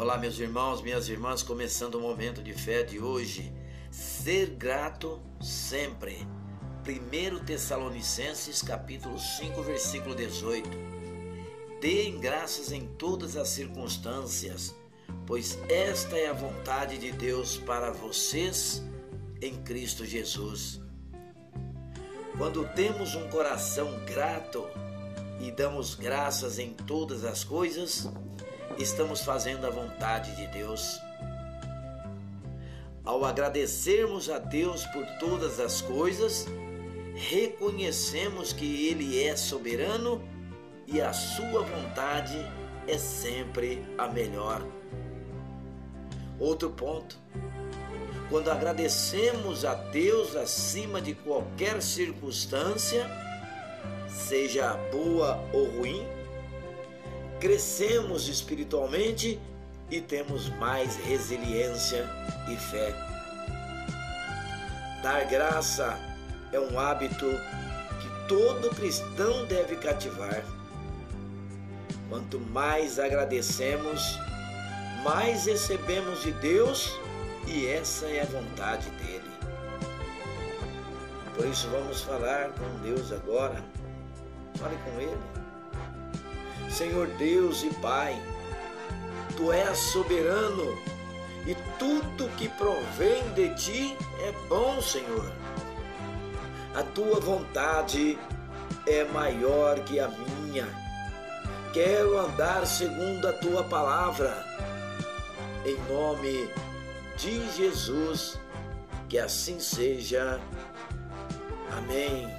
Olá, meus irmãos, minhas irmãs, começando o momento de fé de hoje. Ser grato sempre. 1 Tessalonicenses, capítulo 5, versículo 18. Deem graças em todas as circunstâncias, pois esta é a vontade de Deus para vocês em Cristo Jesus. Quando temos um coração grato e damos graças em todas as coisas, estamos fazendo a vontade de Deus. Ao agradecermos a Deus por todas as coisas, reconhecemos que Ele é soberano e a Sua vontade é sempre a melhor. Outro ponto. Quando agradecemos a Deus acima de qualquer circunstância, seja boa ou ruim, crescemos espiritualmente e temos mais resiliência e fé. Dar graça é um hábito que todo cristão deve cativar. Quanto mais agradecemos, mais recebemos de Deus e essa é a vontade dele. Por isso vamos falar com Deus agora. Fale com ele. Senhor Deus e Pai, Tu és soberano e tudo que provém de Ti é bom, Senhor. A Tua vontade é maior que a minha. Quero andar segundo a Tua palavra. Em nome de Jesus, que assim seja. Amém.